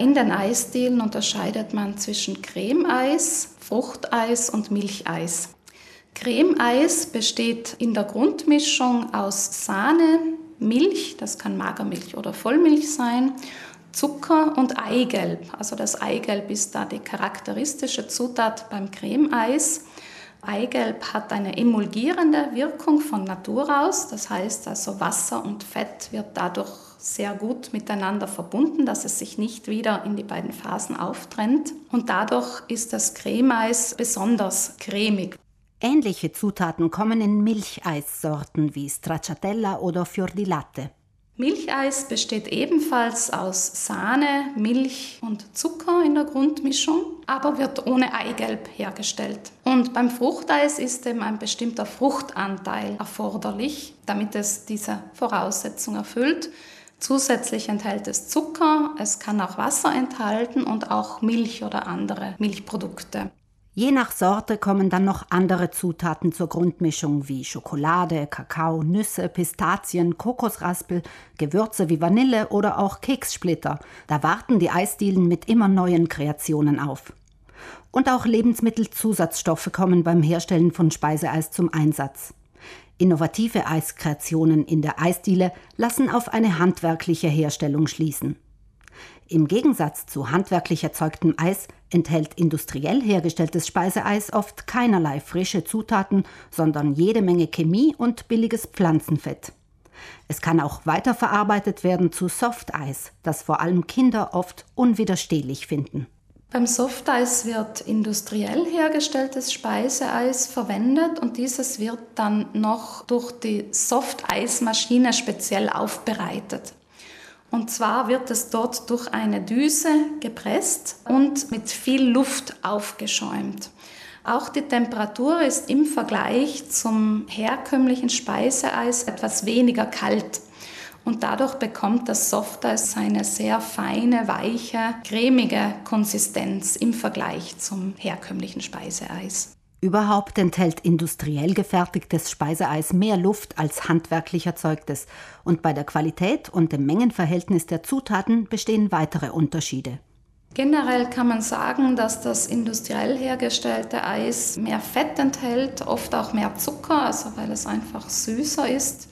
In den Eisdielen unterscheidet man zwischen Cremeeis, Fruchteis und Milcheis. Cremeeis besteht in der Grundmischung aus Sahne, Milch, das kann Magermilch oder Vollmilch sein, Zucker und Eigelb. Also das Eigelb ist da die charakteristische Zutat beim Cremeeis. Eigelb hat eine emulgierende Wirkung von Natur aus, das heißt also Wasser und Fett wird dadurch sehr gut miteinander verbunden, dass es sich nicht wieder in die beiden Phasen auftrennt und dadurch ist das Cremeeis besonders cremig. Ähnliche Zutaten kommen in Milcheissorten wie Stracciatella oder Fior di Latte. Milcheis besteht ebenfalls aus Sahne, Milch und Zucker in der Grundmischung, aber wird ohne Eigelb hergestellt. Und beim Fruchteis ist eben ein bestimmter Fruchtanteil erforderlich, damit es diese Voraussetzung erfüllt. Zusätzlich enthält es Zucker, es kann auch Wasser enthalten und auch Milch oder andere Milchprodukte. Je nach Sorte kommen dann noch andere Zutaten zur Grundmischung wie Schokolade, Kakao, Nüsse, Pistazien, Kokosraspel, Gewürze wie Vanille oder auch Kekssplitter. Da warten die Eisdielen mit immer neuen Kreationen auf. Und auch Lebensmittelzusatzstoffe kommen beim Herstellen von Speiseeis zum Einsatz. Innovative Eiskreationen in der Eisdiele lassen auf eine handwerkliche Herstellung schließen. Im Gegensatz zu handwerklich erzeugtem Eis enthält industriell hergestelltes Speiseeis oft keinerlei frische Zutaten, sondern jede Menge Chemie und billiges Pflanzenfett. Es kann auch weiterverarbeitet werden zu Softeis, das vor allem Kinder oft unwiderstehlich finden. Beim Softeis wird industriell hergestelltes Speiseeis verwendet und dieses wird dann noch durch die Softeismaschine speziell aufbereitet. Und zwar wird es dort durch eine Düse gepresst und mit viel Luft aufgeschäumt. Auch die Temperatur ist im Vergleich zum herkömmlichen Speiseeis etwas weniger kalt. Und dadurch bekommt das Softeis eine sehr feine, weiche, cremige Konsistenz im Vergleich zum herkömmlichen Speiseeis. Überhaupt enthält industriell gefertigtes Speiseeis mehr Luft als handwerklich erzeugtes und bei der Qualität und dem Mengenverhältnis der Zutaten bestehen weitere Unterschiede. Generell kann man sagen, dass das industriell hergestellte Eis mehr Fett enthält, oft auch mehr Zucker, also weil es einfach süßer ist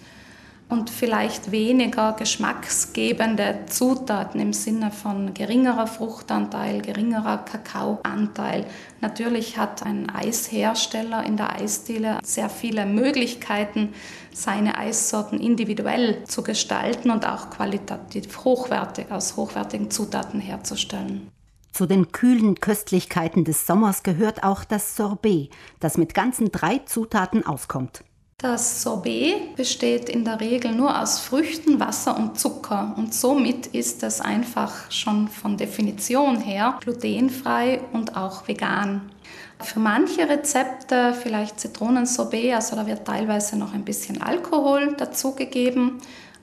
und vielleicht weniger geschmacksgebende Zutaten im Sinne von geringerer Fruchtanteil, geringerer Kakaoanteil. Natürlich hat ein Eishersteller in der Eisdiele sehr viele Möglichkeiten, seine Eissorten individuell zu gestalten und auch qualitativ hochwertig aus hochwertigen Zutaten herzustellen. Zu den kühlen Köstlichkeiten des Sommers gehört auch das Sorbet, das mit ganzen drei Zutaten auskommt. Das Sorbet besteht in der Regel nur aus Früchten, Wasser und Zucker und somit ist es einfach schon von Definition her glutenfrei und auch vegan. Für manche Rezepte, vielleicht Zitronensorbet, also da wird teilweise noch ein bisschen Alkohol dazugegeben.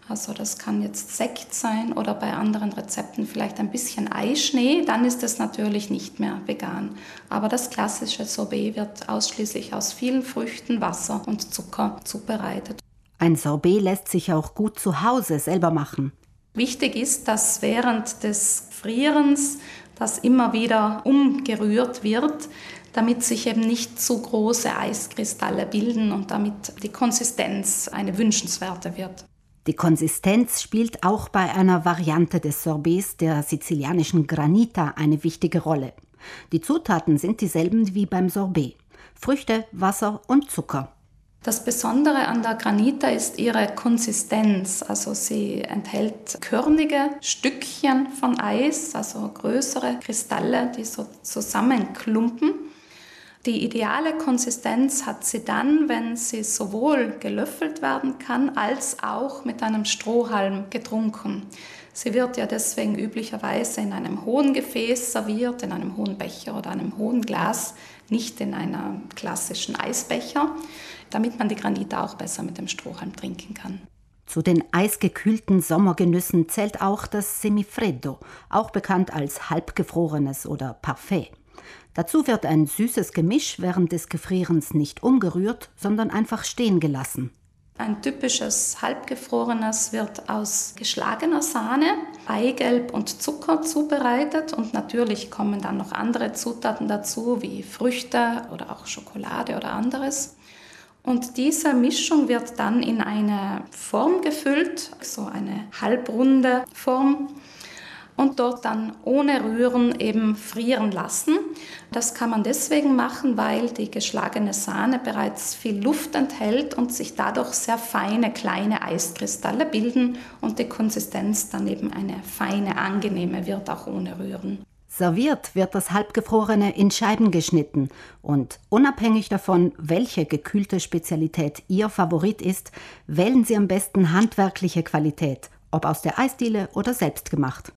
Also das kann jetzt Sekt sein oder bei anderen Rezepten vielleicht ein bisschen Eischnee, dann ist es natürlich nicht mehr vegan. Aber das klassische Sorbet wird ausschließlich aus vielen Früchten, Wasser und Zucker zubereitet. Ein Sorbet lässt sich auch gut zu Hause selber machen. Wichtig ist, dass während des Frierens das immer wieder umgerührt wird, damit sich eben nicht zu große Eiskristalle bilden und damit die Konsistenz eine wünschenswerte wird. Die Konsistenz spielt auch bei einer Variante des Sorbets der sizilianischen Granita eine wichtige Rolle. Die Zutaten sind dieselben wie beim Sorbet. Früchte, Wasser und Zucker. Das Besondere an der Granita ist ihre Konsistenz. Also sie enthält körnige Stückchen von Eis, also größere Kristalle, die so zusammenklumpen. Die ideale Konsistenz hat sie dann, wenn sie sowohl gelöffelt werden kann als auch mit einem Strohhalm getrunken. Sie wird ja deswegen üblicherweise in einem hohen Gefäß serviert, in einem hohen Becher oder einem hohen Glas, nicht in einem klassischen Eisbecher, damit man die Granite auch besser mit dem Strohhalm trinken kann. Zu den eisgekühlten Sommergenüssen zählt auch das Semifreddo, auch bekannt als halbgefrorenes oder Parfait. Dazu wird ein süßes Gemisch während des Gefrierens nicht umgerührt, sondern einfach stehen gelassen. Ein typisches halbgefrorenes wird aus geschlagener Sahne, Eigelb und Zucker zubereitet und natürlich kommen dann noch andere Zutaten dazu, wie Früchte oder auch Schokolade oder anderes. Und diese Mischung wird dann in eine Form gefüllt, so eine halbrunde Form und dort dann ohne Rühren eben frieren lassen. Das kann man deswegen machen, weil die geschlagene Sahne bereits viel Luft enthält und sich dadurch sehr feine kleine Eiskristalle bilden und die Konsistenz dann eben eine feine, angenehme wird, auch ohne Rühren. Serviert wird das Halbgefrorene in Scheiben geschnitten und unabhängig davon, welche gekühlte Spezialität Ihr Favorit ist, wählen Sie am besten handwerkliche Qualität, ob aus der Eisdiele oder selbst gemacht.